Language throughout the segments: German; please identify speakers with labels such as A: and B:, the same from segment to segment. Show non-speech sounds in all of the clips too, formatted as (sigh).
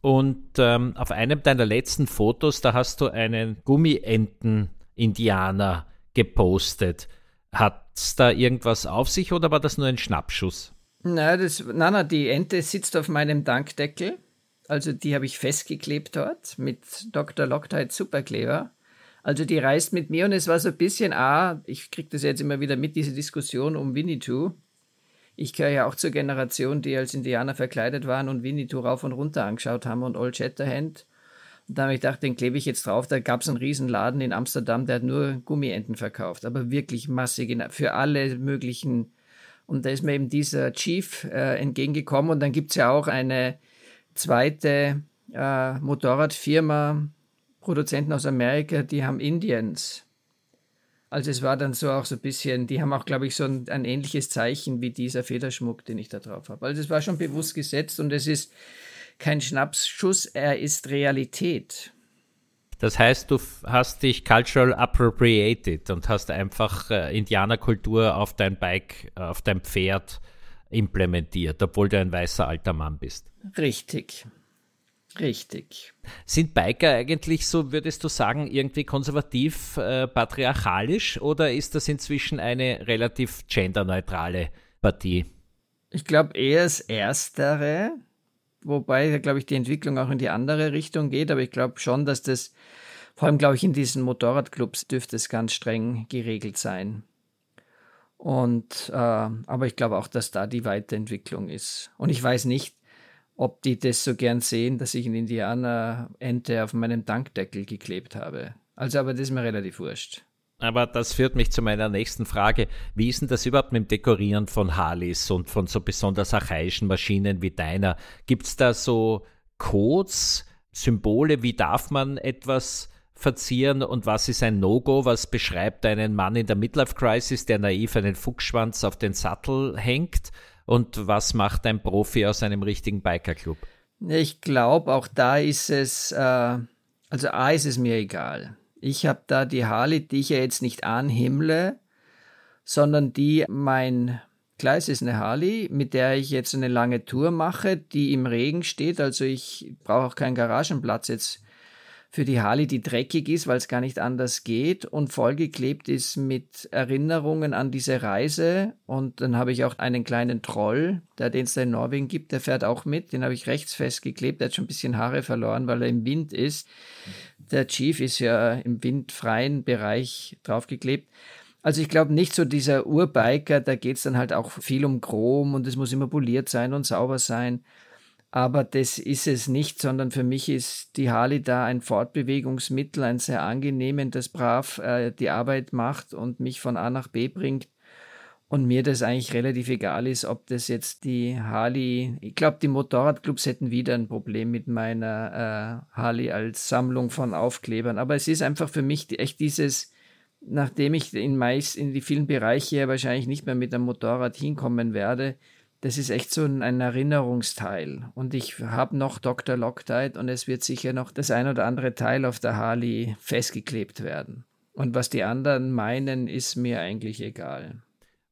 A: Und ähm, auf einem deiner letzten Fotos, da hast du einen Gummienten-Indianer gepostet. Hat es da irgendwas auf sich oder war das nur ein Schnappschuss?
B: Nein, das, nein, nein, die Ente sitzt auf meinem Dankdeckel. Also die habe ich festgeklebt dort mit Dr. Loctite Superkleber. Also die reist mit mir und es war so ein bisschen, ah, ich kriege das jetzt immer wieder mit, diese Diskussion um Winnetou ich gehöre ja auch zur Generation, die als Indianer verkleidet waren und Winnetou rauf und runter angeschaut haben und Old Shatterhand. Und da habe ich gedacht, den klebe ich jetzt drauf. Da gab es einen Riesenladen in Amsterdam, der hat nur Gummienten verkauft, aber wirklich massig für alle möglichen. Und da ist mir eben dieser Chief äh, entgegengekommen. Und dann gibt es ja auch eine zweite äh, Motorradfirma, Produzenten aus Amerika, die haben Indians also es war dann so auch so ein bisschen, die haben auch, glaube ich, so ein, ein ähnliches Zeichen wie dieser Federschmuck, den ich da drauf habe. Also es war schon bewusst gesetzt und es ist kein Schnapsschuss, er ist Realität.
A: Das heißt, du hast dich cultural appropriated und hast einfach äh, Indianerkultur auf dein Bike, auf dein Pferd implementiert, obwohl du ein weißer alter Mann bist.
B: Richtig. Richtig.
A: Sind Biker eigentlich so, würdest du sagen, irgendwie konservativ, äh, patriarchalisch oder ist das inzwischen eine relativ genderneutrale Partie?
B: Ich glaube eher das Erstere, wobei, glaube ich, die Entwicklung auch in die andere Richtung geht, aber ich glaube schon, dass das, vor allem, glaube ich, in diesen Motorradclubs dürfte es ganz streng geregelt sein. Und, äh, aber ich glaube auch, dass da die Weiterentwicklung ist. Und ich weiß nicht, ob die das so gern sehen, dass ich einen Indianer-Ente auf meinem Dankdeckel geklebt habe. Also, aber das ist mir relativ wurscht.
A: Aber das führt mich zu meiner nächsten Frage. Wie ist denn das überhaupt mit dem Dekorieren von Harleys und von so besonders archaischen Maschinen wie deiner? Gibt es da so Codes, Symbole? Wie darf man etwas verzieren und was ist ein No-Go? Was beschreibt einen Mann in der Midlife-Crisis, der naiv einen Fuchsschwanz auf den Sattel hängt? Und was macht ein Profi aus einem richtigen Bikerclub?
B: Ich glaube, auch da ist es, äh, also A ist es mir egal. Ich habe da die Harley, die ich ja jetzt nicht anhimmle, sondern die mein Gleis ist eine Harley, mit der ich jetzt eine lange Tour mache, die im Regen steht. Also ich brauche auch keinen Garagenplatz jetzt für die Harley, die dreckig ist, weil es gar nicht anders geht und vollgeklebt ist mit Erinnerungen an diese Reise. Und dann habe ich auch einen kleinen Troll, der den es da in Norwegen gibt, der fährt auch mit. Den habe ich rechts festgeklebt. Der hat schon ein bisschen Haare verloren, weil er im Wind ist. Der Chief ist ja im windfreien Bereich draufgeklebt. Also ich glaube nicht so dieser Urbiker, da geht es dann halt auch viel um Chrom und es muss immer poliert sein und sauber sein. Aber das ist es nicht, sondern für mich ist die Harley da ein Fortbewegungsmittel, ein sehr angenehm, das brav äh, die Arbeit macht und mich von A nach B bringt. Und mir das eigentlich relativ egal ist, ob das jetzt die Harley, ich glaube, die Motorradclubs hätten wieder ein Problem mit meiner äh, Harley als Sammlung von Aufklebern. Aber es ist einfach für mich echt dieses, nachdem ich in meist in die vielen Bereiche wahrscheinlich nicht mehr mit einem Motorrad hinkommen werde, das ist echt so ein Erinnerungsteil. Und ich habe noch Dr. Loctite und es wird sicher noch das ein oder andere Teil auf der Harley festgeklebt werden. Und was die anderen meinen, ist mir eigentlich egal.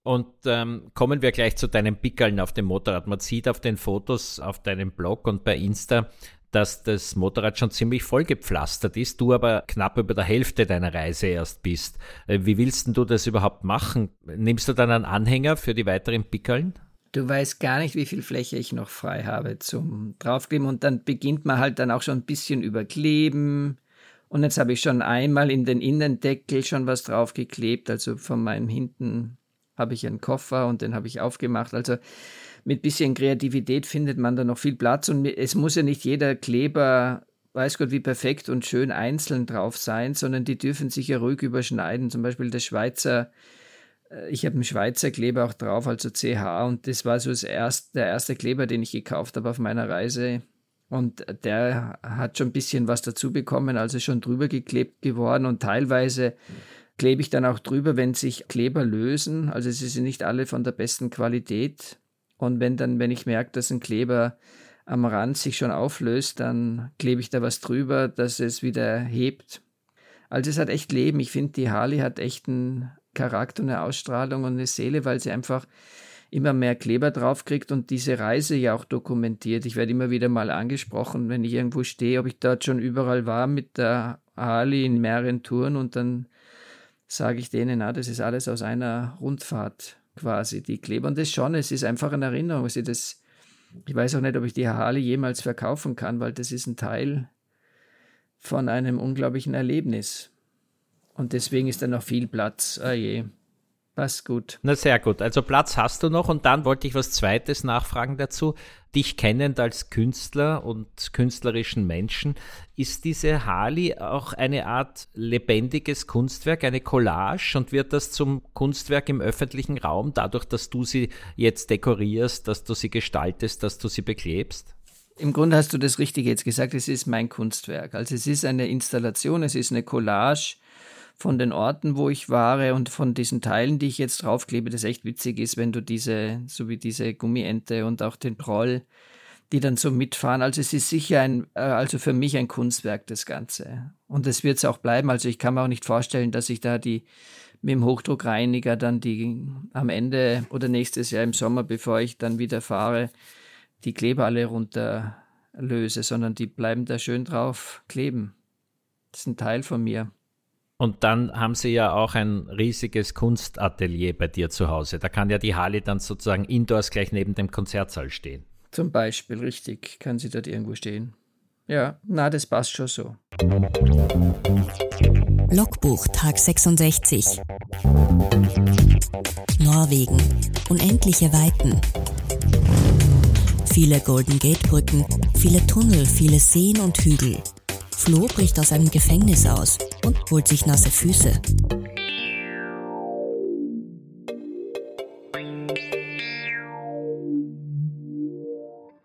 A: Und ähm, kommen wir gleich zu deinen Pickeln auf dem Motorrad. Man sieht auf den Fotos auf deinem Blog und bei Insta, dass das Motorrad schon ziemlich vollgepflastert ist, du aber knapp über der Hälfte deiner Reise erst bist. Äh, wie willst du das überhaupt machen? Nimmst du dann einen Anhänger für die weiteren Pickeln?
B: Du weißt gar nicht, wie viel Fläche ich noch frei habe zum draufkleben und dann beginnt man halt dann auch schon ein bisschen überkleben. Und jetzt habe ich schon einmal in den Innendeckel schon was draufgeklebt, also von meinem hinten habe ich einen Koffer und den habe ich aufgemacht. Also mit bisschen Kreativität findet man da noch viel Platz und es muss ja nicht jeder Kleber, weiß Gott, wie perfekt und schön einzeln drauf sein, sondern die dürfen sich ja ruhig überschneiden. Zum Beispiel der Schweizer, ich habe einen Schweizer Kleber auch drauf, also CH und das war so das erste, der erste Kleber, den ich gekauft habe auf meiner Reise. Und der hat schon ein bisschen was dazu bekommen, also schon drüber geklebt geworden und teilweise klebe ich dann auch drüber, wenn sich Kleber lösen. Also sie sind nicht alle von der besten Qualität. Und wenn dann, wenn ich merke, dass ein Kleber am Rand sich schon auflöst, dann klebe ich da was drüber, dass es wieder hebt. Also es hat echt Leben. Ich finde, die Harley hat echt einen Charakter, eine Ausstrahlung und eine Seele, weil sie einfach immer mehr Kleber draufkriegt und diese Reise ja auch dokumentiert. Ich werde immer wieder mal angesprochen, wenn ich irgendwo stehe, ob ich dort schon überall war mit der Harley in mehreren Touren und dann sage ich denen, na, das ist alles aus einer Rundfahrt quasi, die Kleber. Und das schon, es ist einfach eine Erinnerung. Also das, ich weiß auch nicht, ob ich die Harley jemals verkaufen kann, weil das ist ein Teil von einem unglaublichen Erlebnis. Und deswegen ist da noch viel Platz. Oh je. Passt gut.
A: Na sehr gut. Also Platz hast du noch und dann wollte ich was Zweites nachfragen dazu. Dich kennend als Künstler und künstlerischen Menschen, ist diese Harley auch eine Art lebendiges Kunstwerk, eine Collage und wird das zum Kunstwerk im öffentlichen Raum, dadurch, dass du sie jetzt dekorierst, dass du sie gestaltest, dass du sie beklebst?
B: Im Grunde hast du das Richtige jetzt gesagt, es ist mein Kunstwerk. Also es ist eine Installation, es ist eine Collage von den Orten, wo ich war und von diesen Teilen, die ich jetzt draufklebe, das echt witzig ist, wenn du diese, so wie diese Gummiente und auch den Proll, die dann so mitfahren. Also es ist sicher ein, äh, also für mich ein Kunstwerk, das Ganze. Und es wird es auch bleiben. Also ich kann mir auch nicht vorstellen, dass ich da die mit dem Hochdruckreiniger dann die am Ende oder nächstes Jahr im Sommer, bevor ich dann wieder fahre, die Kleber alle runterlöse, sondern die bleiben da schön drauf kleben. Das ist ein Teil von mir.
A: Und dann haben sie ja auch ein riesiges Kunstatelier bei dir zu Hause. Da kann ja die Harley dann sozusagen indoors gleich neben dem Konzertsaal stehen.
B: Zum Beispiel, richtig, kann sie dort irgendwo stehen. Ja, na, das passt schon so.
C: Logbuch, Tag 66. Norwegen. Unendliche Weiten. Viele Golden Gate Brücken, viele Tunnel, viele Seen und Hügel. Flo bricht aus einem Gefängnis aus und holt sich nasse Füße.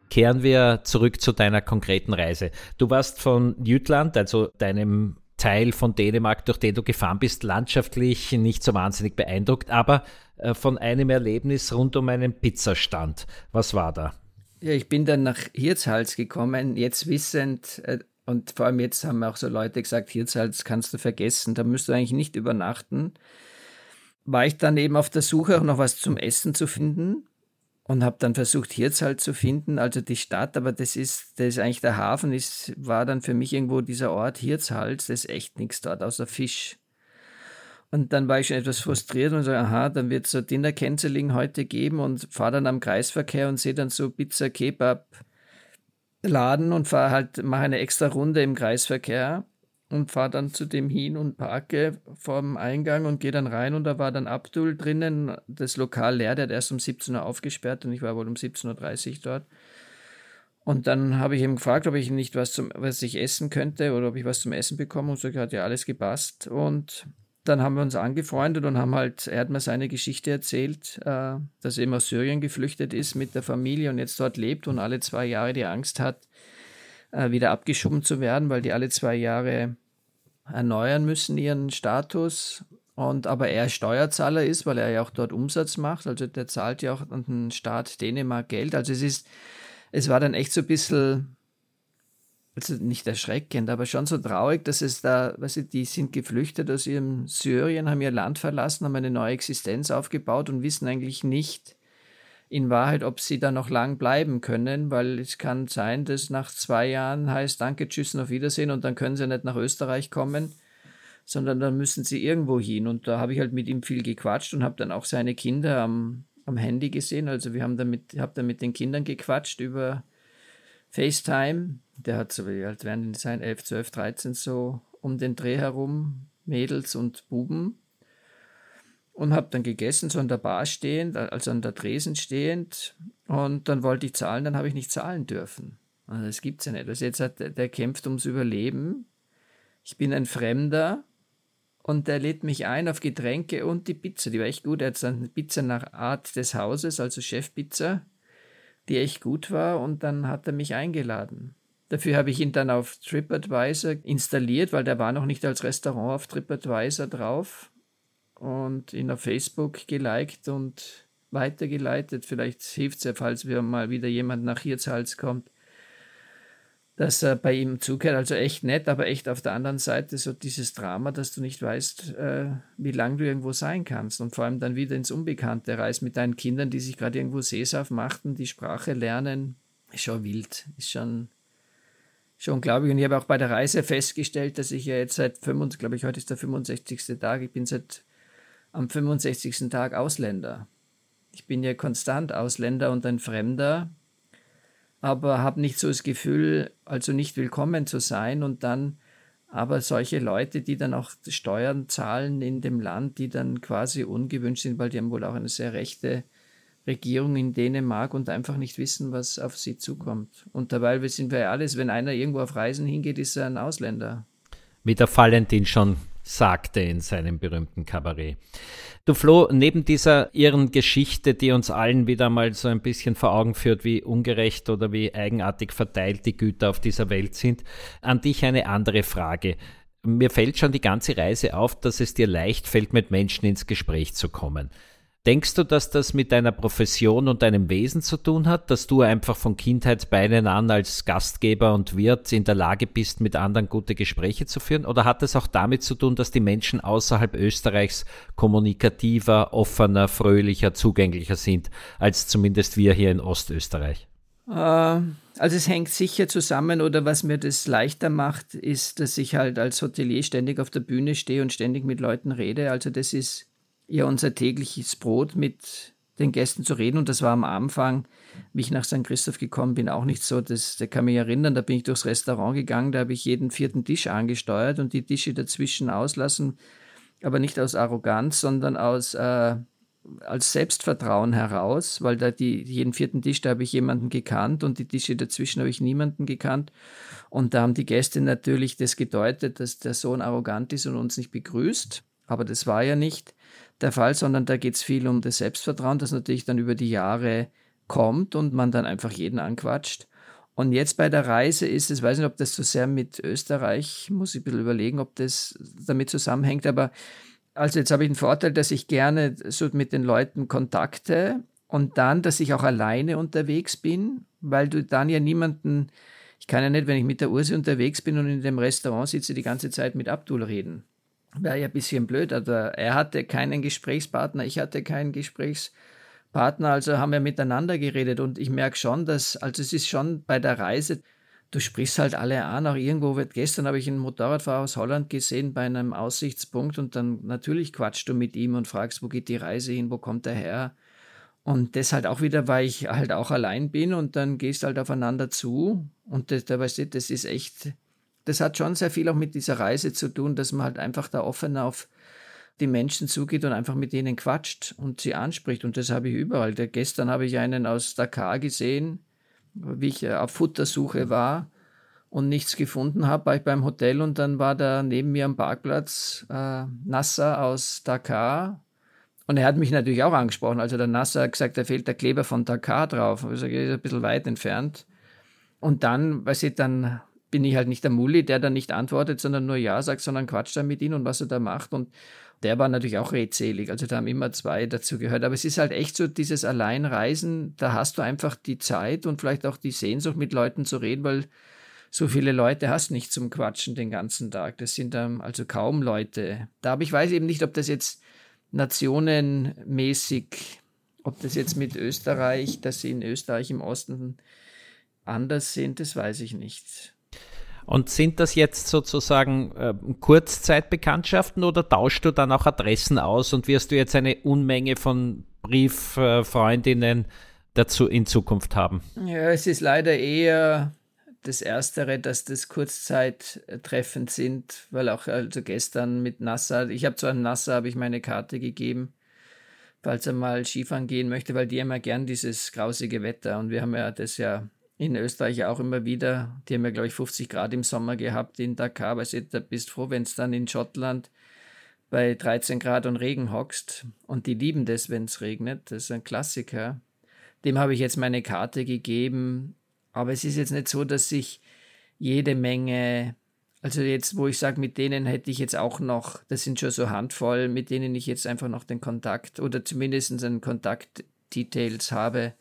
A: Kehren wir zurück zu deiner konkreten Reise. Du warst von Jütland, also deinem Teil von Dänemark, durch den du gefahren bist, landschaftlich nicht so wahnsinnig beeindruckt, aber äh, von einem Erlebnis rund um einen Pizzastand. Was war da?
B: Ja, ich bin dann nach Hirtshals gekommen, jetzt wissend, äh, und vor allem jetzt haben auch so Leute gesagt, Hirtshals kannst du vergessen, da müsst du eigentlich nicht übernachten. War ich dann eben auf der Suche auch noch was zum Essen zu finden und habe dann versucht, Hirtshals zu finden, also die Stadt, aber das ist, das ist eigentlich der Hafen, ist, war dann für mich irgendwo dieser Ort Hirtshals, das ist echt nichts dort, außer Fisch. Und dann war ich schon etwas frustriert und so, aha, dann wird es so Dinner Canceling heute geben und fahre dann am Kreisverkehr und sehe dann so Pizza, Kebab, Laden und fahre halt, mache eine extra Runde im Kreisverkehr und fahre dann zu dem hin und parke vorm Eingang und gehe dann rein. Und da war dann Abdul drinnen, das Lokal leer, der hat erst um 17 Uhr aufgesperrt und ich war wohl um 17.30 Uhr dort. Und dann habe ich ihm gefragt, ob ich nicht was zum, was ich essen könnte oder ob ich was zum Essen bekomme. Und so hat ja alles gepasst. Und dann haben wir uns angefreundet und haben halt, er hat mir seine Geschichte erzählt, äh, dass er eben aus Syrien geflüchtet ist mit der Familie und jetzt dort lebt und alle zwei Jahre die Angst hat, äh, wieder abgeschoben zu werden, weil die alle zwei Jahre erneuern müssen ihren Status. Und aber er Steuerzahler ist, weil er ja auch dort Umsatz macht, also der zahlt ja auch an den Staat Dänemark Geld. Also es ist, es war dann echt so ein bisschen also nicht erschreckend, aber schon so traurig, dass es da, weißt du, die sind geflüchtet aus ihrem Syrien, haben ihr Land verlassen, haben eine neue Existenz aufgebaut und wissen eigentlich nicht in Wahrheit, ob sie da noch lang bleiben können, weil es kann sein, dass nach zwei Jahren heißt Danke, Tschüss, auf Wiedersehen und dann können sie nicht nach Österreich kommen, sondern dann müssen sie irgendwo hin. Und da habe ich halt mit ihm viel gequatscht und habe dann auch seine Kinder am am Handy gesehen. Also wir haben damit, habe da mit den Kindern gequatscht über FaceTime. Der hat so, wie alt werden die sein? 11, 12, 13 so um den Dreh herum, Mädels und Buben. Und habe dann gegessen, so an der Bar stehend, also an der Tresen stehend. Und dann wollte ich zahlen, dann habe ich nicht zahlen dürfen. Also das gibt es ja nicht. Also jetzt hat der, der kämpft ums Überleben. Ich bin ein Fremder und der lädt mich ein auf Getränke und die Pizza. Die war echt gut. Er hat dann eine Pizza nach Art des Hauses, also Chefpizza, die echt gut war. Und dann hat er mich eingeladen. Dafür habe ich ihn dann auf TripAdvisor installiert, weil der war noch nicht als Restaurant auf TripAdvisor drauf. Und ihn auf Facebook geliked und weitergeleitet. Vielleicht hilft es ja, falls wir mal wieder jemand nach Hirtshals kommt dass er bei ihm zukehrt. Also echt nett, aber echt auf der anderen Seite so dieses Drama, dass du nicht weißt, äh, wie lange du irgendwo sein kannst. Und vor allem dann wieder ins Unbekannte reist mit deinen Kindern, die sich gerade irgendwo Seesaft machten, die Sprache lernen. Ist schon wild, ist schon, schon unglaublich. Und ich habe auch bei der Reise festgestellt, dass ich ja jetzt seit 65, glaube ich, heute ist der 65. Tag, ich bin seit am 65. Tag Ausländer. Ich bin ja konstant Ausländer und ein Fremder aber habe nicht so das Gefühl, also nicht willkommen zu sein und dann aber solche Leute, die dann auch Steuern zahlen in dem Land, die dann quasi ungewünscht sind, weil die haben wohl auch eine sehr rechte Regierung in Dänemark und einfach nicht wissen, was auf sie zukommt. Und dabei sind wir ja alles, wenn einer irgendwo auf Reisen hingeht, ist er ein Ausländer.
A: Wie der Valentin schon sagte in seinem berühmten Kabarett. Du Flo, neben dieser irren Geschichte, die uns allen wieder mal so ein bisschen vor Augen führt, wie ungerecht oder wie eigenartig verteilt die Güter auf dieser Welt sind, an dich eine andere Frage. Mir fällt schon die ganze Reise auf, dass es dir leicht fällt, mit Menschen ins Gespräch zu kommen. Denkst du, dass das mit deiner Profession und deinem Wesen zu tun hat, dass du einfach von Kindheitsbeinen an als Gastgeber und Wirt in der Lage bist, mit anderen gute Gespräche zu führen? Oder hat es auch damit zu tun, dass die Menschen außerhalb Österreichs kommunikativer, offener, fröhlicher, zugänglicher sind, als zumindest wir hier in Ostösterreich?
B: Äh, also es hängt sicher zusammen oder was mir das leichter macht, ist, dass ich halt als Hotelier ständig auf der Bühne stehe und ständig mit Leuten rede. Also das ist ja unser tägliches Brot mit den Gästen zu reden. Und das war am Anfang, wie ich nach St. Christoph gekommen bin, auch nicht so. Das, da kann mich erinnern, da bin ich durchs Restaurant gegangen, da habe ich jeden vierten Tisch angesteuert und die Tische dazwischen auslassen, aber nicht aus Arroganz, sondern aus äh, als Selbstvertrauen heraus, weil da die, jeden vierten Tisch, da habe ich jemanden gekannt und die Tische dazwischen habe ich niemanden gekannt. Und da haben die Gäste natürlich das gedeutet, dass der Sohn arrogant ist und uns nicht begrüßt. Aber das war ja nicht der Fall, sondern da geht es viel um das Selbstvertrauen, das natürlich dann über die Jahre kommt und man dann einfach jeden anquatscht. Und jetzt bei der Reise ist es, weiß nicht, ob das so sehr mit Österreich, muss ich ein bisschen überlegen, ob das damit zusammenhängt, aber also jetzt habe ich den Vorteil, dass ich gerne so mit den Leuten kontakte und dann, dass ich auch alleine unterwegs bin, weil du dann ja niemanden, ich kann ja nicht, wenn ich mit der Ursi unterwegs bin und in dem Restaurant sitze, die ganze Zeit mit Abdul reden wäre ja ein bisschen blöd. Also er hatte keinen Gesprächspartner, ich hatte keinen Gesprächspartner, also haben wir miteinander geredet und ich merke schon, dass, also es ist schon bei der Reise, du sprichst halt alle an, auch irgendwo wird, gestern habe ich einen Motorradfahrer aus Holland gesehen bei einem Aussichtspunkt und dann natürlich quatschst du mit ihm und fragst, wo geht die Reise hin, wo kommt er her? Und das halt auch wieder, weil ich halt auch allein bin und dann gehst halt aufeinander zu und da weißt du, das ist echt, das hat schon sehr viel auch mit dieser Reise zu tun, dass man halt einfach da offen auf die Menschen zugeht und einfach mit denen quatscht und sie anspricht. Und das habe ich überall. Der, gestern habe ich einen aus Dakar gesehen, wie ich äh, auf Futtersuche war und nichts gefunden habe, war ich beim Hotel und dann war da neben mir am Parkplatz äh, Nasser aus Dakar. Und er hat mich natürlich auch angesprochen. Also der Nasser hat gesagt, da fehlt der Kleber von Dakar drauf. Also er ein bisschen weit entfernt. Und dann, weiß ich, dann bin ich halt nicht der Mulli, der dann nicht antwortet, sondern nur Ja sagt, sondern quatscht dann mit ihm und was er da macht. Und der war natürlich auch redselig. Also da haben immer zwei dazu gehört. Aber es ist halt echt so dieses Alleinreisen, da hast du einfach die Zeit und vielleicht auch die Sehnsucht, mit Leuten zu reden, weil so viele Leute hast nicht zum Quatschen den ganzen Tag. Das sind dann also kaum Leute. Da aber ich weiß eben nicht, ob das jetzt nationenmäßig, ob das jetzt mit Österreich, dass sie in Österreich im Osten anders sind, das weiß ich nicht.
A: Und sind das jetzt sozusagen äh, Kurzzeitbekanntschaften oder tauschst du dann auch Adressen aus und wirst du jetzt eine Unmenge von Brieffreundinnen dazu in Zukunft haben?
B: Ja, es ist leider eher das Erstere, dass das Kurzzeittreffen sind, weil auch also gestern mit Nasser, ich habe zwar Nasser, habe ich meine Karte gegeben, falls er mal Skifahren gehen möchte, weil die ja gern dieses grausige Wetter und wir haben ja das ja in Österreich auch immer wieder, die haben ja glaube ich 50 Grad im Sommer gehabt in Dakar, du da bist froh, wenn es dann in Schottland bei 13 Grad und Regen hockst. Und die lieben das, wenn es regnet, das ist ein Klassiker. Dem habe ich jetzt meine Karte gegeben, aber es ist jetzt nicht so, dass ich jede Menge, also jetzt, wo ich sage, mit denen hätte ich jetzt auch noch, das sind schon so Handvoll, mit denen ich jetzt einfach noch den Kontakt oder zumindest einen Kontakt-Details habe,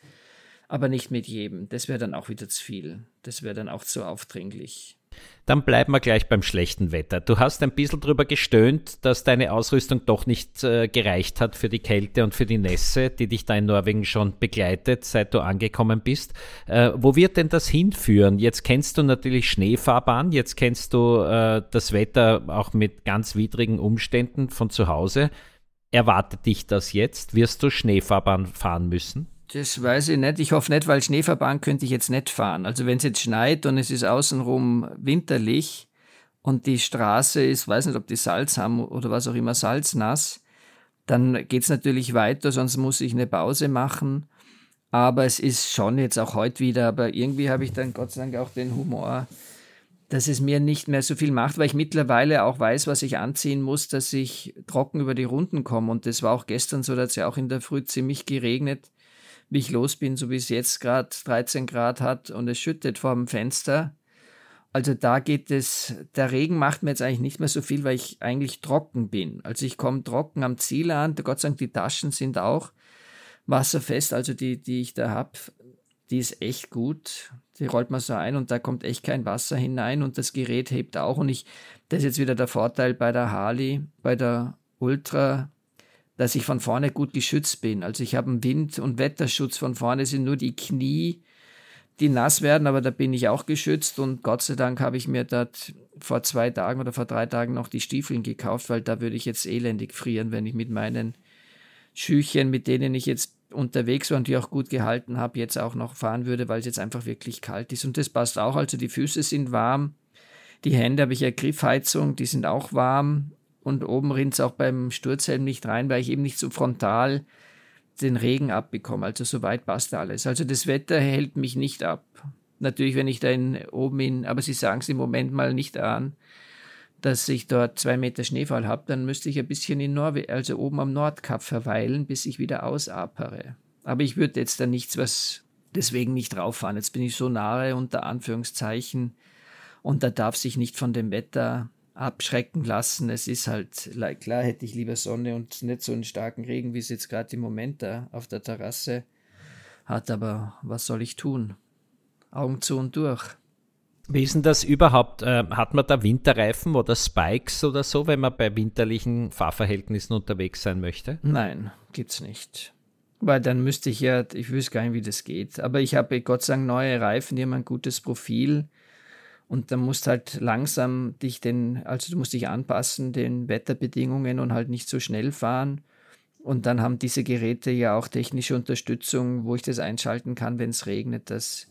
B: aber nicht mit jedem. Das wäre dann auch wieder zu viel. Das wäre dann auch zu aufdringlich.
A: Dann bleiben wir gleich beim schlechten Wetter. Du hast ein bisschen drüber gestöhnt, dass deine Ausrüstung doch nicht äh, gereicht hat für die Kälte und für die Nässe, die dich da in Norwegen schon begleitet, seit du angekommen bist. Äh, wo wird denn das hinführen? Jetzt kennst du natürlich Schneefahrbahn, jetzt kennst du äh, das Wetter auch mit ganz widrigen Umständen von zu Hause. Erwartet dich das jetzt? Wirst du Schneefahrbahn fahren müssen?
B: Das weiß ich nicht. Ich hoffe nicht, weil Schneefahrbahn könnte ich jetzt nicht fahren. Also wenn es jetzt schneit und es ist außenrum winterlich und die Straße ist, weiß nicht, ob die Salz haben oder was auch immer, salznass, dann geht es natürlich weiter, sonst muss ich eine Pause machen. Aber es ist schon jetzt auch heute wieder, aber irgendwie habe ich dann Gott sei Dank auch den Humor, dass es mir nicht mehr so viel macht, weil ich mittlerweile auch weiß, was ich anziehen muss, dass ich trocken über die Runden komme. Und das war auch gestern so, da hat es ja auch in der Früh ziemlich geregnet wie ich los bin, so wie es jetzt gerade 13 Grad hat und es schüttet vor dem Fenster. Also da geht es, der Regen macht mir jetzt eigentlich nicht mehr so viel, weil ich eigentlich trocken bin. Also ich komme trocken am Ziel an. Gott sei Dank, die Taschen sind auch wasserfest, also die, die ich da habe, die ist echt gut. Die rollt man so ein und da kommt echt kein Wasser hinein und das Gerät hebt auch. Und ich, das ist jetzt wieder der Vorteil bei der Harley, bei der Ultra dass ich von vorne gut geschützt bin. Also ich habe einen Wind- und Wetterschutz. Von vorne sind nur die Knie, die nass werden, aber da bin ich auch geschützt. Und Gott sei Dank habe ich mir dort vor zwei Tagen oder vor drei Tagen noch die Stiefeln gekauft, weil da würde ich jetzt elendig frieren, wenn ich mit meinen Schüchen, mit denen ich jetzt unterwegs war und die auch gut gehalten habe, jetzt auch noch fahren würde, weil es jetzt einfach wirklich kalt ist. Und das passt auch. Also die Füße sind warm. Die Hände habe ich ja Griffheizung, die sind auch warm und oben rinnt es auch beim Sturzhelm nicht rein, weil ich eben nicht so frontal den Regen abbekomme. Also soweit passt alles. Also das Wetter hält mich nicht ab. Natürlich, wenn ich da in, oben in, aber Sie sagen es im Moment mal nicht an, dass ich dort zwei Meter Schneefall habe, dann müsste ich ein bisschen in Norwegen, also oben am Nordkap verweilen, bis ich wieder ausapere. Aber ich würde jetzt da nichts, was deswegen nicht rauffahren. Jetzt bin ich so nahe unter Anführungszeichen und da darf sich nicht von dem Wetter abschrecken lassen. Es ist halt, klar hätte ich lieber Sonne und nicht so einen starken Regen, wie es jetzt gerade im Moment da auf der Terrasse hat, aber was soll ich tun? Augen zu und durch.
A: Wie ist denn das überhaupt? Äh, hat man da Winterreifen oder Spikes oder so, wenn man bei winterlichen Fahrverhältnissen unterwegs sein möchte?
B: Nein, gibt's nicht. Weil dann müsste ich ja, ich wüsste gar nicht, wie das geht. Aber ich habe Gott sei Dank neue Reifen, die haben ein gutes Profil. Und dann musst halt langsam dich den, also du musst dich anpassen den Wetterbedingungen und halt nicht so schnell fahren. Und dann haben diese Geräte ja auch technische Unterstützung, wo ich das einschalten kann, wenn es regnet, dass,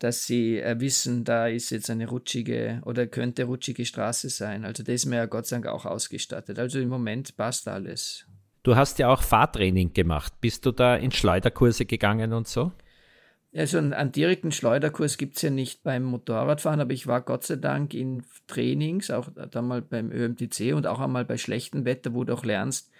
B: dass sie äh, wissen, da ist jetzt eine rutschige oder könnte rutschige Straße sein. Also das ist mir ja Gott sei Dank auch ausgestattet. Also im Moment passt alles.
A: Du hast ja auch Fahrtraining gemacht. Bist du da in Schleuderkurse gegangen und so?
B: Also einen, direkten Schleuderkurs gibt es ja nicht beim Motorradfahren, aber ich war Gott sei Dank in Trainings, auch dann mal beim ÖMTC und auch einmal bei schlechtem Wetter, wo du auch lernst,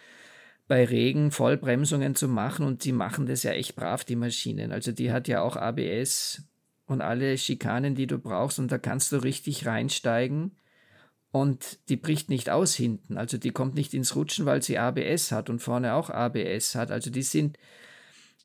B: bei Regen Vollbremsungen zu machen und die machen das ja echt brav, die Maschinen. Also die hat ja auch ABS und alle Schikanen, die du brauchst und da kannst du richtig reinsteigen und die bricht nicht aus hinten. Also die kommt nicht ins Rutschen, weil sie ABS hat und vorne auch ABS hat. Also die sind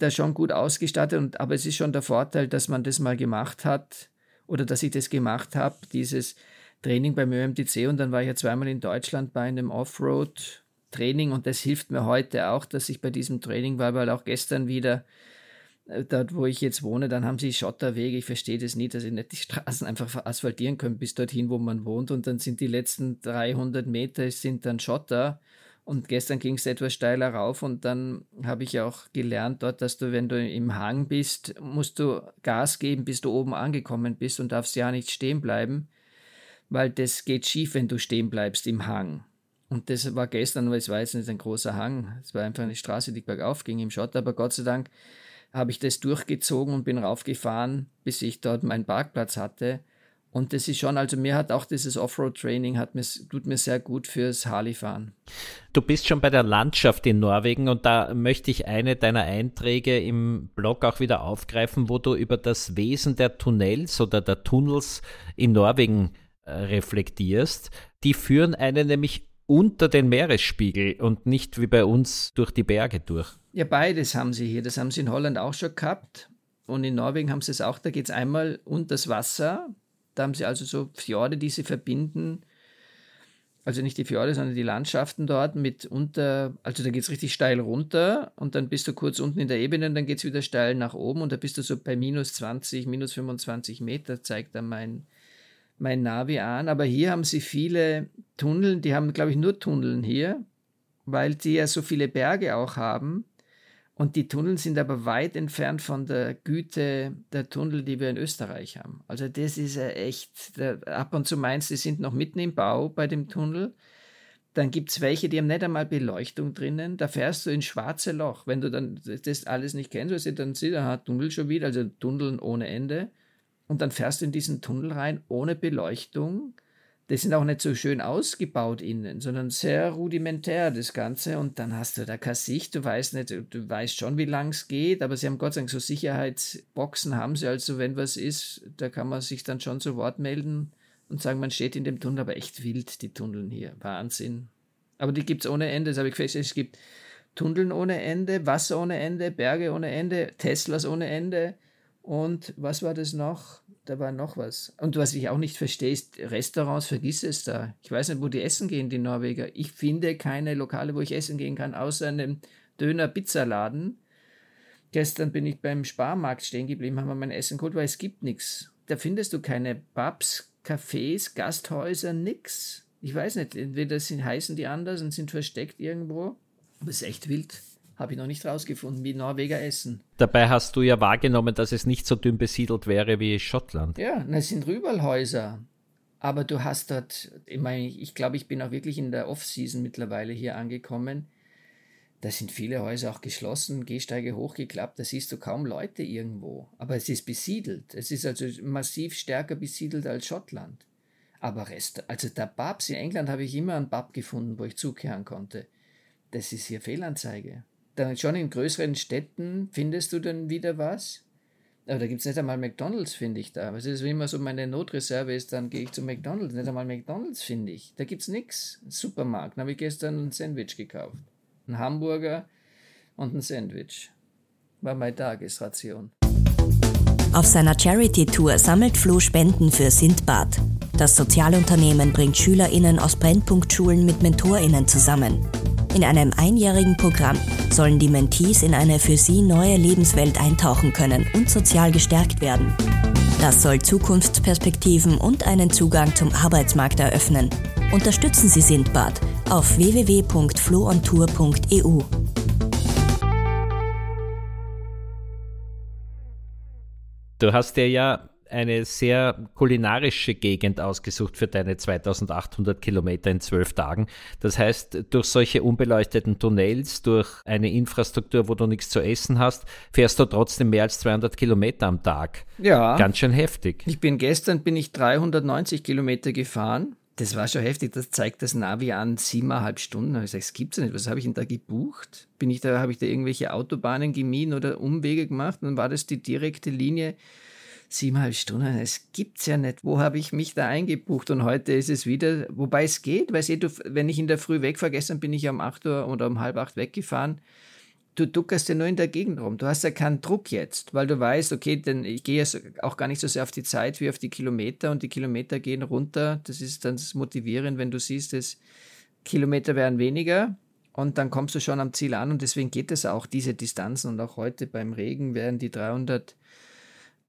B: da schon gut ausgestattet. Und, aber es ist schon der Vorteil, dass man das mal gemacht hat oder dass ich das gemacht habe, dieses Training beim ÖMTC. Und dann war ich ja zweimal in Deutschland bei einem Offroad-Training und das hilft mir heute auch, dass ich bei diesem Training war, weil auch gestern wieder äh, dort, wo ich jetzt wohne, dann haben sie Schotterwege. Ich verstehe das nie, dass sie nicht die Straßen einfach asphaltieren können bis dorthin, wo man wohnt. Und dann sind die letzten 300 Meter sind dann Schotter Und gestern ging es etwas steiler rauf und dann habe ich auch gelernt dort, dass du, wenn du im Hang bist, musst du Gas geben, bis du oben angekommen bist und darfst ja nicht stehen bleiben, weil das geht schief, wenn du stehen bleibst im Hang. Und das war gestern, weil es war jetzt nicht ein großer Hang, es war einfach eine Straße, die bergauf ging im Schott, aber Gott sei Dank habe ich das durchgezogen und bin raufgefahren, bis ich dort meinen Parkplatz hatte. Und das ist schon, also mir hat auch dieses Offroad-Training, hat mir, tut mir sehr gut fürs Harley-Fahren.
A: Du bist schon bei der Landschaft in Norwegen und da möchte ich eine deiner Einträge im Blog auch wieder aufgreifen, wo du über das Wesen der Tunnels oder der Tunnels in Norwegen äh, reflektierst. Die führen einen nämlich unter den Meeresspiegel und nicht wie bei uns durch die Berge durch.
B: Ja, beides haben sie hier. Das haben sie in Holland auch schon gehabt. Und in Norwegen haben sie es auch. Da geht es einmal unter das Wasser. Da haben sie also so Fjorde, die sie verbinden. Also nicht die Fjorde, sondern die Landschaften dort mit unter, also da geht es richtig steil runter und dann bist du kurz unten in der Ebene und dann geht es wieder steil nach oben und da bist du so bei minus 20, minus 25 Meter, zeigt dann mein, mein Navi an. Aber hier haben sie viele Tunnel, die haben, glaube ich, nur Tunneln hier, weil die ja so viele Berge auch haben. Und die Tunnel sind aber weit entfernt von der Güte der Tunnel, die wir in Österreich haben. Also das ist ja echt, ab und zu meinst, die sind noch mitten im Bau bei dem Tunnel. Dann gibt es welche, die haben nicht einmal Beleuchtung drinnen. Da fährst du ins schwarze Loch. Wenn du dann das alles nicht kennst, dann siehst du, Tunnel schon wieder, also Tunneln ohne Ende. Und dann fährst du in diesen Tunnel rein ohne Beleuchtung. Das sind auch nicht so schön ausgebaut innen, sondern sehr rudimentär das Ganze. Und dann hast du da keine Sicht. Du weißt nicht, du weißt schon, wie lang es geht, aber sie haben Gott sei Dank so Sicherheitsboxen haben sie. Also wenn was ist, da kann man sich dann schon zu Wort melden und sagen, man steht in dem Tunnel, aber echt wild, die Tunneln hier. Wahnsinn. Aber die gibt es ohne Ende, das habe ich festgestellt. Es gibt Tunneln ohne Ende, Wasser ohne Ende, Berge ohne Ende, Teslas ohne Ende. Und was war das noch? Da war noch was. Und was ich auch nicht verstehe, ist Restaurants, vergiss es da. Ich weiß nicht, wo die essen gehen, die Norweger. Ich finde keine Lokale, wo ich essen gehen kann, außer einem Döner-Pizzaladen. Gestern bin ich beim Sparmarkt stehen geblieben, haben wir mein Essen geholt, weil es gibt nichts. Da findest du keine Pubs, Cafés, Gasthäuser, nix. Ich weiß nicht, entweder sind, heißen die anders und sind versteckt irgendwo. Aber es ist echt wild. Habe ich noch nicht rausgefunden, wie Norweger essen.
A: Dabei hast du ja wahrgenommen, dass es nicht so dünn besiedelt wäre wie Schottland.
B: Ja, es sind Rüberlhäuser. Aber du hast dort, ich meine, ich glaube, ich bin auch wirklich in der Off-Season mittlerweile hier angekommen. Da sind viele Häuser auch geschlossen, Gehsteige hochgeklappt, da siehst du kaum Leute irgendwo. Aber es ist besiedelt. Es ist also massiv stärker besiedelt als Schottland. Aber Rest, also der Babs in England habe ich immer einen Bab gefunden, wo ich zukehren konnte. Das ist hier Fehlanzeige dann schon in größeren Städten findest du dann wieder was. Aber da gibt es nicht einmal McDonalds, finde ich da. Was ist, wenn immer so meine Notreserve ist, dann gehe ich zu McDonalds. Nicht einmal McDonalds, finde ich. Da gibt es nichts. Supermarkt. Da habe ich gestern ein Sandwich gekauft. Ein Hamburger und ein Sandwich. War meine Tagesration.
C: Auf seiner Charity-Tour sammelt Flo Spenden für Sindbad. Das Sozialunternehmen bringt SchülerInnen aus Brennpunktschulen mit MentorInnen zusammen. In einem einjährigen Programm sollen die Mentees in eine für sie neue Lebenswelt eintauchen können und sozial gestärkt werden. Das soll Zukunftsperspektiven und einen Zugang zum Arbeitsmarkt eröffnen. Unterstützen Sie Sindbad auf www.floontour.eu.
A: Du hast dir ja eine sehr kulinarische Gegend ausgesucht für deine 2800 Kilometer in zwölf Tagen. Das heißt, durch solche unbeleuchteten Tunnels, durch eine Infrastruktur, wo du nichts zu essen hast, fährst du trotzdem mehr als 200 Kilometer am Tag.
B: Ja.
A: Ganz schön heftig.
B: Ich bin gestern bin ich 390 Kilometer gefahren. Das war schon heftig. Das zeigt das Navi an siebeneinhalb Stunden. Da habe ich gesagt, das gibt's ja nicht. Was habe ich denn da gebucht? Bin ich da, habe ich da irgendwelche Autobahnen gemieden oder Umwege gemacht? Und dann war das die direkte Linie siebeneinhalb Stunden, es gibt's ja nicht. Wo habe ich mich da eingebucht? Und heute ist es wieder, wobei es geht, weil du, wenn ich in der Früh wegfahre, gestern bin ich um acht Uhr oder um halb acht weggefahren, du duckerst ja nur in der Gegend rum. Du hast ja keinen Druck jetzt, weil du weißt, okay, denn ich gehe ja auch gar nicht so sehr auf die Zeit wie auf die Kilometer und die Kilometer gehen runter. Das ist dann das motivierend, wenn du siehst, dass Kilometer werden weniger und dann kommst du schon am Ziel an und deswegen geht es auch, diese Distanzen und auch heute beim Regen werden die 300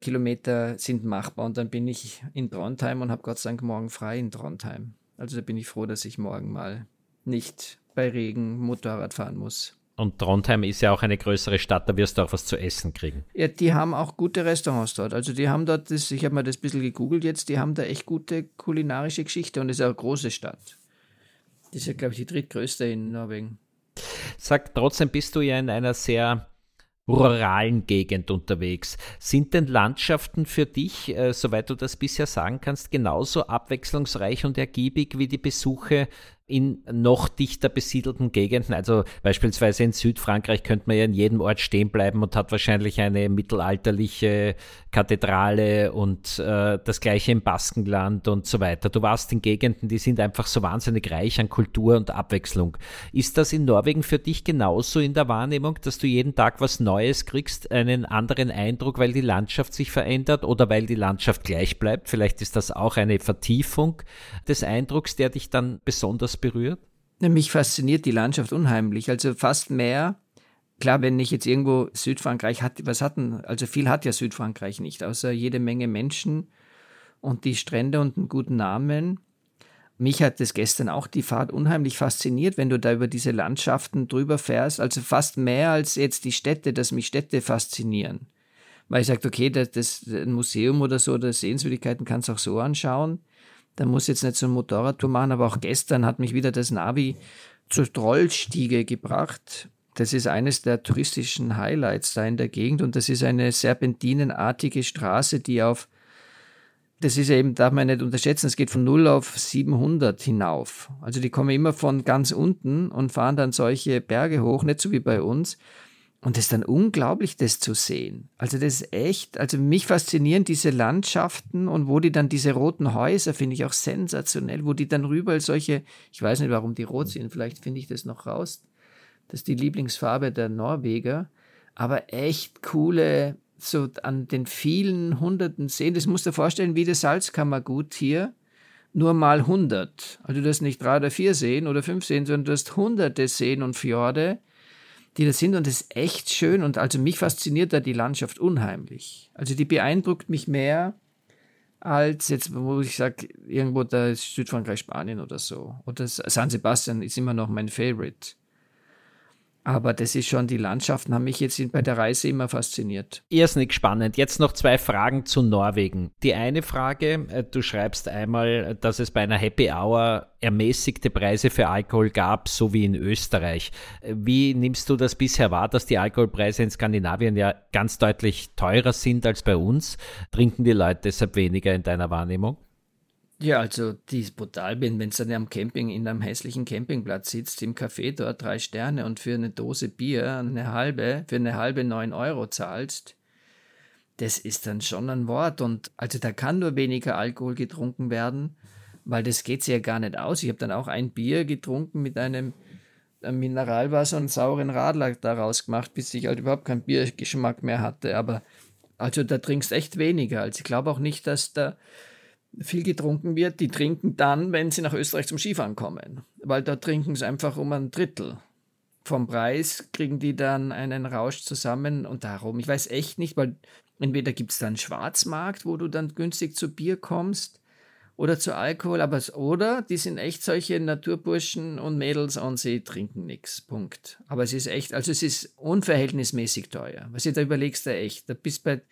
B: Kilometer sind machbar und dann bin ich in Trondheim und habe Gott sei Dank morgen frei in Trondheim. Also da bin ich froh, dass ich morgen mal nicht bei Regen Motorrad fahren muss.
A: Und Trondheim ist ja auch eine größere Stadt, da wirst du auch was zu essen kriegen.
B: Ja, die haben auch gute Restaurants dort. Also die haben dort, das, ich habe mal das ein bisschen gegoogelt jetzt, die haben da echt gute kulinarische Geschichte und es ist auch eine große Stadt. Das ist ja, glaube ich, die drittgrößte in Norwegen.
A: Sag, trotzdem bist du ja in einer sehr ruralen Gegend unterwegs. Sind denn Landschaften für dich, äh, soweit du das bisher sagen kannst, genauso abwechslungsreich und ergiebig wie die Besuche in noch dichter besiedelten Gegenden. Also beispielsweise in Südfrankreich könnte man ja in jedem Ort stehen bleiben und hat wahrscheinlich eine mittelalterliche Kathedrale und äh, das gleiche im Baskenland und so weiter. Du warst in Gegenden, die sind einfach so wahnsinnig reich an Kultur und Abwechslung. Ist das in Norwegen für dich genauso in der Wahrnehmung, dass du jeden Tag was Neues kriegst, einen anderen Eindruck, weil die Landschaft sich verändert oder weil die Landschaft gleich bleibt? Vielleicht ist das auch eine Vertiefung des Eindrucks, der dich dann besonders berührt?
B: Mich fasziniert die Landschaft unheimlich. Also fast mehr. Klar, wenn ich jetzt irgendwo Südfrankreich hat, was hatten, also viel hat ja Südfrankreich nicht, außer jede Menge Menschen und die Strände und einen guten Namen. Mich hat das gestern auch die Fahrt unheimlich fasziniert, wenn du da über diese Landschaften drüber fährst. Also fast mehr als jetzt die Städte, dass mich Städte faszinieren. Weil ich sage, okay, das, das ein Museum oder so oder Sehenswürdigkeiten kannst du auch so anschauen. Da muss jetzt nicht so ein Motorradtour machen, aber auch gestern hat mich wieder das Navi zur Trollstiege gebracht. Das ist eines der touristischen Highlights da in der Gegend und das ist eine serpentinenartige Straße, die auf, das ist eben, darf man nicht unterschätzen, es geht von 0 auf 700 hinauf. Also die kommen immer von ganz unten und fahren dann solche Berge hoch, nicht so wie bei uns. Und es ist dann unglaublich, das zu sehen. Also das ist echt, also mich faszinieren diese Landschaften und wo die dann diese roten Häuser, finde ich auch sensationell, wo die dann rüber solche, ich weiß nicht, warum die rot sind, vielleicht finde ich das noch raus. Das ist die Lieblingsfarbe der Norweger. Aber echt coole, so an den vielen hunderten Seen, das musst du dir vorstellen, wie das Salzkammergut hier, nur mal 100. Also du hast nicht drei oder vier Seen oder fünf Seen, sondern du hast hunderte Seen und Fjorde die da sind und das ist echt schön und also mich fasziniert da die Landschaft unheimlich. Also die beeindruckt mich mehr als jetzt, wo ich sage, irgendwo da ist Südfrankreich, Spanien oder so. Oder San Sebastian ist immer noch mein Favorite. Aber das ist schon, die Landschaften haben mich jetzt bei der Reise immer fasziniert.
A: Irrsinnig spannend. Jetzt noch zwei Fragen zu Norwegen. Die eine Frage, äh, du schreibst einmal, dass es bei einer Happy Hour ermäßigte Preise für Alkohol gab, so wie in Österreich. Wie nimmst du das bisher wahr, dass die Alkoholpreise in Skandinavien ja ganz deutlich teurer sind als bei uns? Trinken die Leute deshalb weniger in deiner Wahrnehmung?
B: Ja, also die ist brutal bin, wenn du dann am Camping in einem hässlichen Campingplatz sitzt, im Café dort drei Sterne und für eine Dose Bier eine halbe, für eine halbe neun Euro zahlst, das ist dann schon ein Wort. Und also da kann nur weniger Alkohol getrunken werden, weil das geht sich ja gar nicht aus. Ich habe dann auch ein Bier getrunken mit einem Mineralwasser und sauren Radler daraus gemacht, bis ich halt überhaupt keinen Biergeschmack mehr hatte. Aber also da trinkst echt weniger. Also ich glaube auch nicht, dass da viel getrunken wird, die trinken dann, wenn sie nach Österreich zum Skifahren kommen. Weil da trinken sie einfach um ein Drittel. Vom Preis kriegen die dann einen Rausch zusammen und darum, ich weiß echt nicht, weil entweder gibt es dann Schwarzmarkt, wo du dann günstig zu Bier kommst oder zu Alkohol, aber oder die sind echt solche Naturburschen und Mädels und sie trinken nichts. Punkt. Aber es ist echt, also es ist unverhältnismäßig teuer. Was du da überlegst, du echt, da bist bei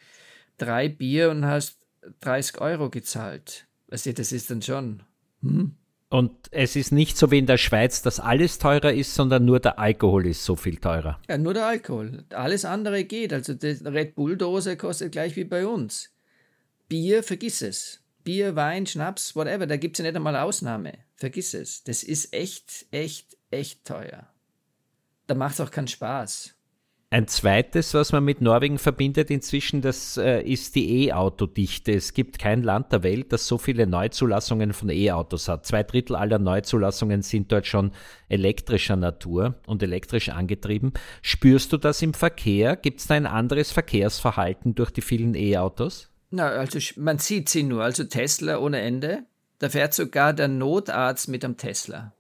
B: drei Bier und hast 30 Euro gezahlt. Weißt du, das ist dann schon. Hm?
A: Und es ist nicht so wie in der Schweiz, dass alles teurer ist, sondern nur der Alkohol ist so viel teurer.
B: Ja, nur der Alkohol. Alles andere geht. Also die Red Bull-Dose kostet gleich wie bei uns. Bier, vergiss es. Bier, Wein, Schnaps, whatever, da gibt es ja nicht einmal Ausnahme. Vergiss es. Das ist echt, echt, echt teuer. Da macht es auch keinen Spaß.
A: Ein zweites, was man mit Norwegen verbindet inzwischen, das äh, ist die E-Autodichte. Es gibt kein Land der Welt, das so viele Neuzulassungen von E-Autos hat. Zwei Drittel aller Neuzulassungen sind dort schon elektrischer Natur und elektrisch angetrieben. Spürst du das im Verkehr? Gibt es da ein anderes Verkehrsverhalten durch die vielen E-Autos?
B: Na, also man sieht sie nur. Also Tesla ohne Ende. Da fährt sogar der Notarzt mit einem Tesla.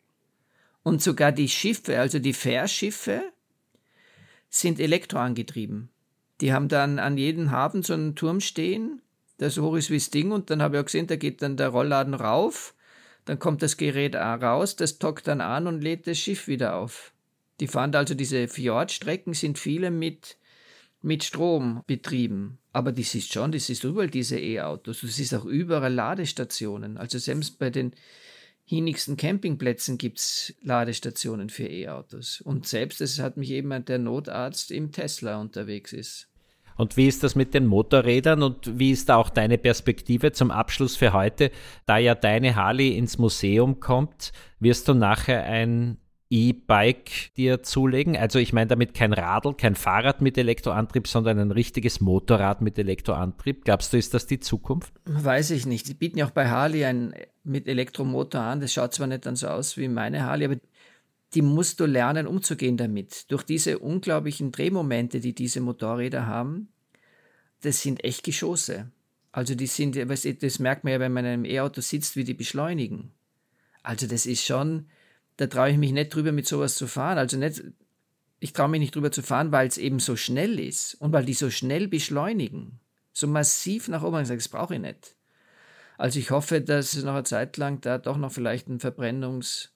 B: Und sogar die Schiffe, also die Fährschiffe, sind elektroangetrieben. Die haben dann an jedem Hafen so einen Turm stehen, der so hoch ist wie das Ding, und dann habe ich auch gesehen, da geht dann der Rollladen rauf, Dann kommt das Gerät raus, das tockt dann an und lädt das Schiff wieder auf. Die fahren also diese Fjordstrecken sind viele mit, mit Strom betrieben. Aber das ist schon, das ist überall diese E-Autos. Das ist auch überall Ladestationen. Also selbst bei den hinigsten Campingplätzen gibt es Ladestationen für E-Autos. Und selbst, es hat mich eben der Notarzt im Tesla unterwegs ist.
A: Und wie ist das mit den Motorrädern und wie ist da auch deine Perspektive zum Abschluss für heute? Da ja deine Harley ins Museum kommt, wirst du nachher ein E-Bike dir zulegen? Also ich meine damit kein Radl, kein Fahrrad mit Elektroantrieb, sondern ein richtiges Motorrad mit Elektroantrieb. Glaubst du, ist das die Zukunft?
B: Weiß ich nicht. Die bieten ja auch bei Harley ein mit Elektromotor an. Das schaut zwar nicht dann so aus wie meine Harley, aber die musst du lernen, umzugehen damit. Durch diese unglaublichen Drehmomente, die diese Motorräder haben, das sind echt Geschosse. Also die sind, das merkt man ja, wenn man in einem E-Auto sitzt, wie die beschleunigen. Also das ist schon, da traue ich mich nicht drüber mit sowas zu fahren. Also nicht, ich traue mich nicht drüber zu fahren, weil es eben so schnell ist und weil die so schnell beschleunigen. So massiv nach oben. Das brauche ich nicht. Also ich hoffe, dass es noch eine Zeit lang da doch noch vielleicht ein Verbrennungs-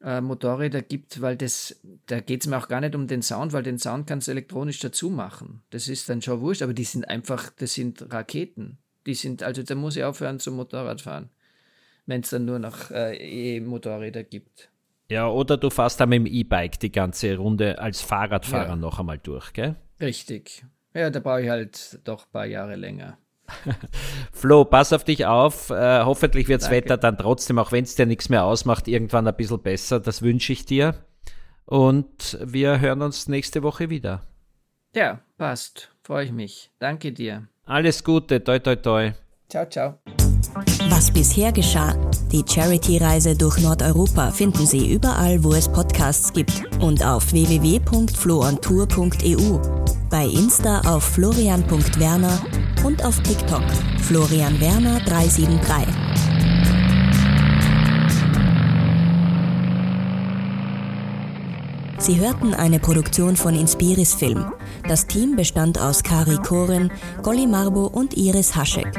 B: äh, Motorräder gibt, weil das, da geht es mir auch gar nicht um den Sound, weil den Sound kannst du elektronisch dazu machen. Das ist dann schon wurscht, aber die sind einfach, das sind Raketen. Die sind, also da muss ich aufhören zum Motorradfahren, wenn es dann nur noch äh, E-Motorräder gibt.
A: Ja, oder du fährst dann mit dem E-Bike die ganze Runde als Fahrradfahrer ja. noch einmal durch, gell?
B: Richtig. Ja, da brauche ich halt doch ein paar Jahre länger. (laughs)
A: Flo, pass auf dich auf. Äh, hoffentlich wird das Wetter dann trotzdem, auch wenn es dir nichts mehr ausmacht, irgendwann ein bisschen besser. Das wünsche ich dir. Und wir hören uns nächste Woche wieder.
B: Ja, passt. Freue ich mich. Danke dir.
A: Alles Gute. Toi, toi, toi.
B: Ciao, ciao.
C: Was bisher geschah. Die Charity-Reise durch Nordeuropa finden Sie überall, wo es Podcasts gibt und auf www.floontour.eu, bei Insta auf florian.werner und auf TikTok Florian Werner 373. Sie hörten eine Produktion von Inspiris Film. Das Team bestand aus Kari Koren, Golly Marbo und Iris Haschek.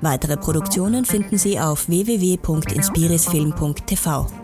C: Weitere Produktionen finden Sie auf www.inspirisfilm.tv.